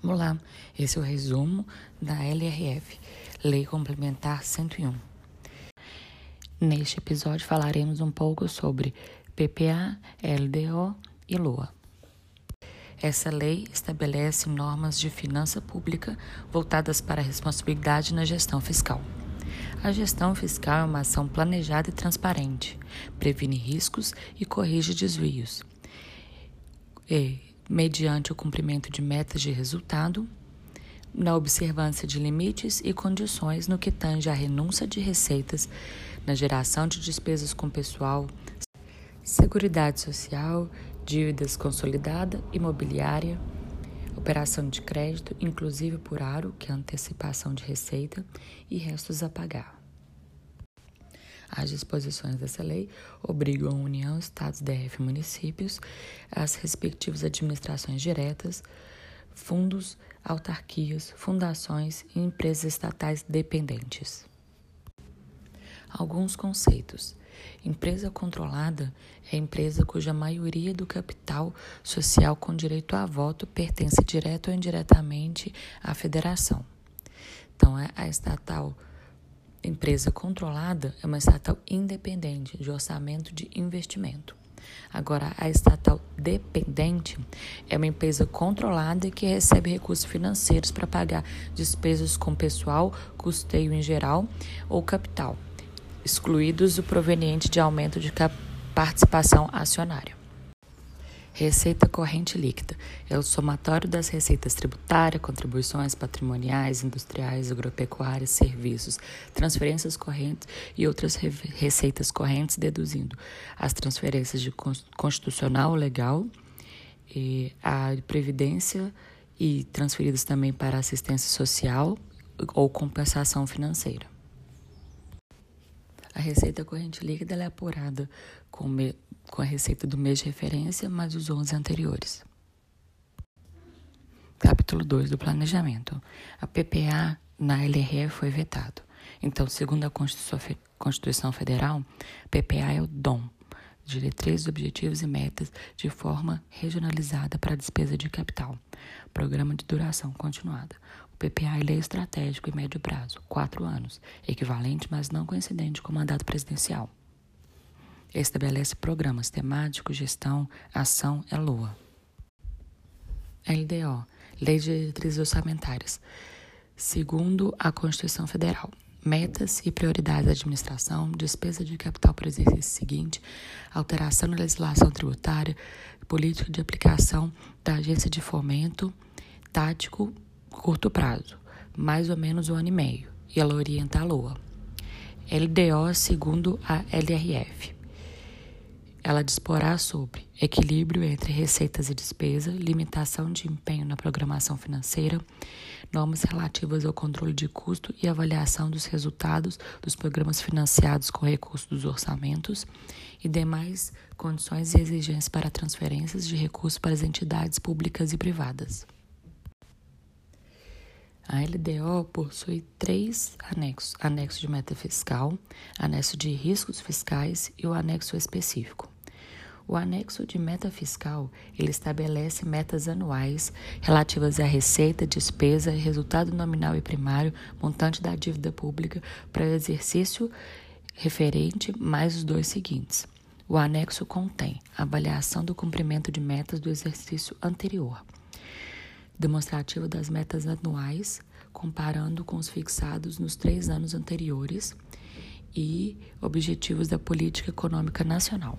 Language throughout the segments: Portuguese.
Olá, esse é o resumo da LRF, Lei Complementar 101. Neste episódio falaremos um pouco sobre PPA, LDO e LOA. Essa lei estabelece normas de finança pública voltadas para a responsabilidade na gestão fiscal. A gestão fiscal é uma ação planejada e transparente, previne riscos e corrige desvios. E mediante o cumprimento de metas de resultado, na observância de limites e condições no que tange à renúncia de receitas, na geração de despesas com pessoal, seguridade social, dívidas consolidada, imobiliária, operação de crédito, inclusive por aro, que é antecipação de receita, e restos a pagar. As disposições dessa lei obrigam a União, Estados, DF e municípios, as respectivas administrações diretas, fundos, autarquias, fundações e empresas estatais dependentes. Alguns conceitos. Empresa controlada é empresa cuja maioria do capital social com direito a voto pertence direto ou indiretamente à federação. Então, é a estatal Empresa controlada é uma estatal independente de orçamento de investimento. Agora, a estatal dependente é uma empresa controlada que recebe recursos financeiros para pagar despesas com pessoal, custeio em geral ou capital, excluídos o proveniente de aumento de participação acionária. Receita corrente líquida é o somatório das receitas tributárias, contribuições patrimoniais, industriais, agropecuárias, serviços, transferências correntes e outras receitas correntes, deduzindo as transferências de constitucional legal, e a previdência e transferidas também para assistência social ou compensação financeira. A receita corrente líquida é apurada com, com a receita do mês de referência mais os 11 anteriores. Capítulo 2 do Planejamento. A PPA na LRE foi vetado. Então, segundo a Constituição Federal, PPA é o DOM, diretrizes, objetivos e metas de forma regionalizada para a despesa de capital. Programa de duração continuada. PPA ele é estratégico e médio prazo, quatro anos, equivalente, mas não coincidente com o mandato presidencial. Estabelece programas temáticos, gestão, ação é LOA. LDO, Lei de Diretrizes Orçamentárias. Segundo a Constituição Federal, metas e prioridades da administração, despesa de capital para o exercício seguinte, alteração na legislação tributária, política de aplicação da agência de fomento tático curto prazo, mais ou menos um ano e meio, e ela orienta a LOA. LDO segundo a LRF. Ela disporá sobre equilíbrio entre receitas e despesa, limitação de empenho na programação financeira, normas relativas ao controle de custo e avaliação dos resultados dos programas financiados com recursos dos orçamentos e demais condições e exigências para transferências de recursos para as entidades públicas e privadas. A LDO possui três anexos: anexo de meta fiscal, anexo de riscos fiscais e o anexo específico. O anexo de meta fiscal, ele estabelece metas anuais relativas à receita, despesa, resultado nominal e primário, montante da dívida pública para o exercício referente mais os dois seguintes. O anexo contém avaliação do cumprimento de metas do exercício anterior demonstrativo das metas anuais, comparando com os fixados nos três anos anteriores, e objetivos da política econômica nacional.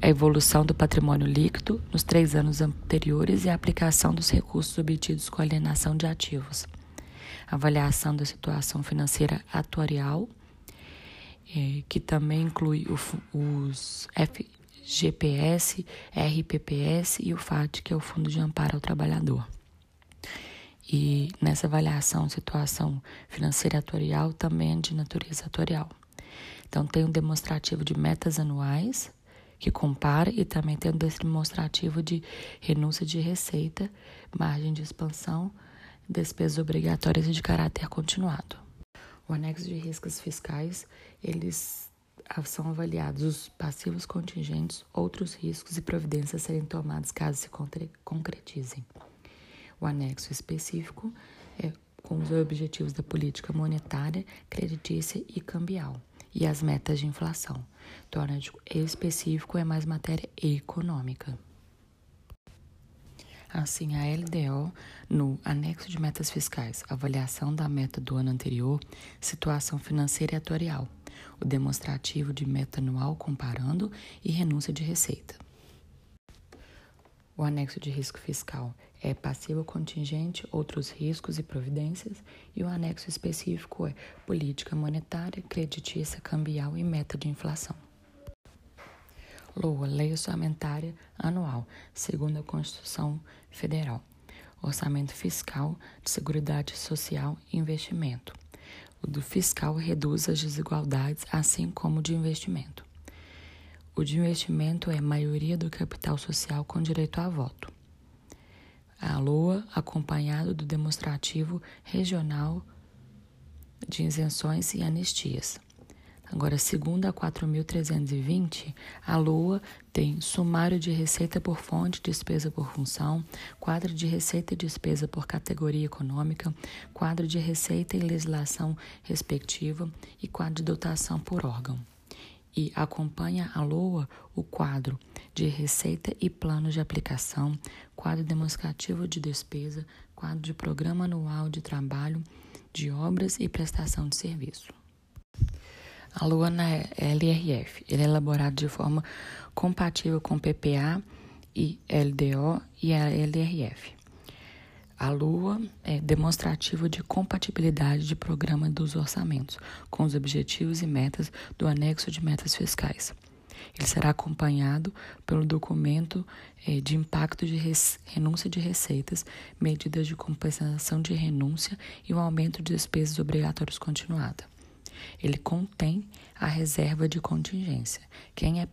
A evolução do patrimônio líquido nos três anos anteriores e a aplicação dos recursos obtidos com alienação de ativos. Avaliação da situação financeira atuarial, eh, que também inclui os F, GPS, RPPS e o FAT, que é o Fundo de Amparo ao Trabalhador. E nessa avaliação, situação financeira atuarial também é de natureza atuarial. Então, tem um demonstrativo de metas anuais, que compara, e também tem um demonstrativo de renúncia de receita, margem de expansão, despesas obrigatórias e de caráter continuado. O anexo de riscos fiscais, eles são avaliados os passivos contingentes, outros riscos e providências serem tomados caso se concretizem. O anexo específico é com os objetivos da política monetária, creditícia e cambial e as metas de inflação. O anexo específico é mais matéria econômica. Assim, a LDO, no anexo de metas fiscais, avaliação da meta do ano anterior, situação financeira e atuarial, o demonstrativo de meta anual comparando e renúncia de receita. O anexo de risco fiscal é passivo contingente, outros riscos e providências, e o anexo específico é política monetária, creditícia, cambial e meta de inflação. LOA, Lei Orçamentária Anual, segundo a Constituição Federal. Orçamento Fiscal de Seguridade Social e Investimento. O do fiscal reduz as desigualdades, assim como o de investimento. O de investimento é maioria do capital social com direito a voto. A LOA, acompanhado do demonstrativo regional de isenções e anistias. Agora, segundo a 4.320, a LOA tem sumário de receita por fonte, despesa por função, quadro de receita e despesa por categoria econômica, quadro de receita e legislação respectiva e quadro de dotação por órgão. E acompanha a LOA o quadro de receita e plano de aplicação, quadro demonstrativo de despesa, quadro de programa anual de trabalho, de obras e prestação de serviço. A Lua na LRF. Ele é elaborado de forma compatível com PPA e LDO e a LRF. A Lua é demonstrativo de compatibilidade de programa dos orçamentos com os objetivos e metas do anexo de metas fiscais. Ele será acompanhado pelo documento é, de impacto de renúncia de receitas, medidas de compensação de renúncia e o aumento de despesas obrigatórias continuada. Ele contém a reserva de contingência. Quem é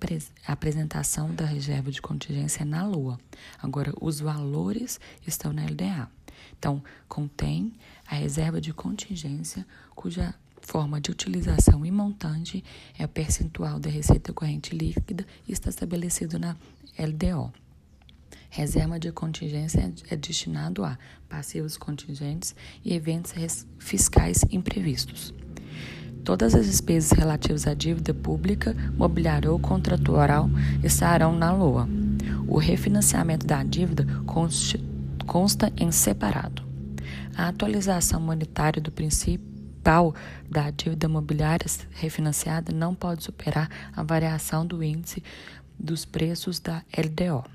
a apresentação da reserva de contingência é na Lua. Agora, os valores estão na LDA. Então, contém a reserva de contingência, cuja forma de utilização e montante é o percentual da receita corrente líquida e está estabelecido na LDO. Reserva de contingência é destinado a passivos contingentes e eventos fiscais imprevistos. Todas as despesas relativas à dívida pública, mobiliária ou contratual estarão na LOA. O refinanciamento da dívida consta em separado. A atualização monetária do principal da dívida mobiliária refinanciada não pode superar a variação do índice dos preços da LDO.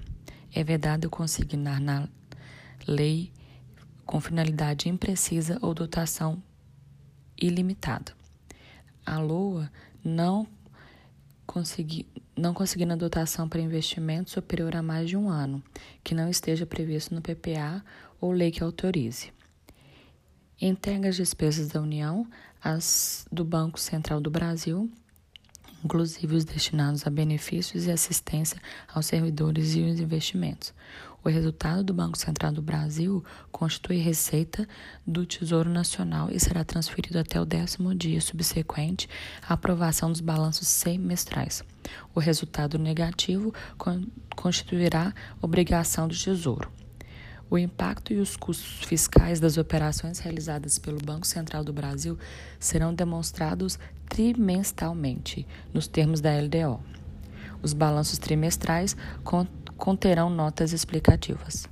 É vedado consignar na lei com finalidade imprecisa ou dotação ilimitada a LOA não conseguir não conseguindo a dotação para investimento superior a mais de um ano, que não esteja previsto no PPA ou lei que autorize. Integra as despesas da União, as do Banco Central do Brasil, inclusive os destinados a benefícios e assistência aos servidores e os investimentos. O resultado do Banco Central do Brasil constitui receita do Tesouro Nacional e será transferido até o décimo dia subsequente à aprovação dos balanços semestrais. O resultado negativo constituirá obrigação do Tesouro. O impacto e os custos fiscais das operações realizadas pelo Banco Central do Brasil serão demonstrados trimestralmente, nos termos da LDO. Os balanços trimestrais conterão notas explicativas.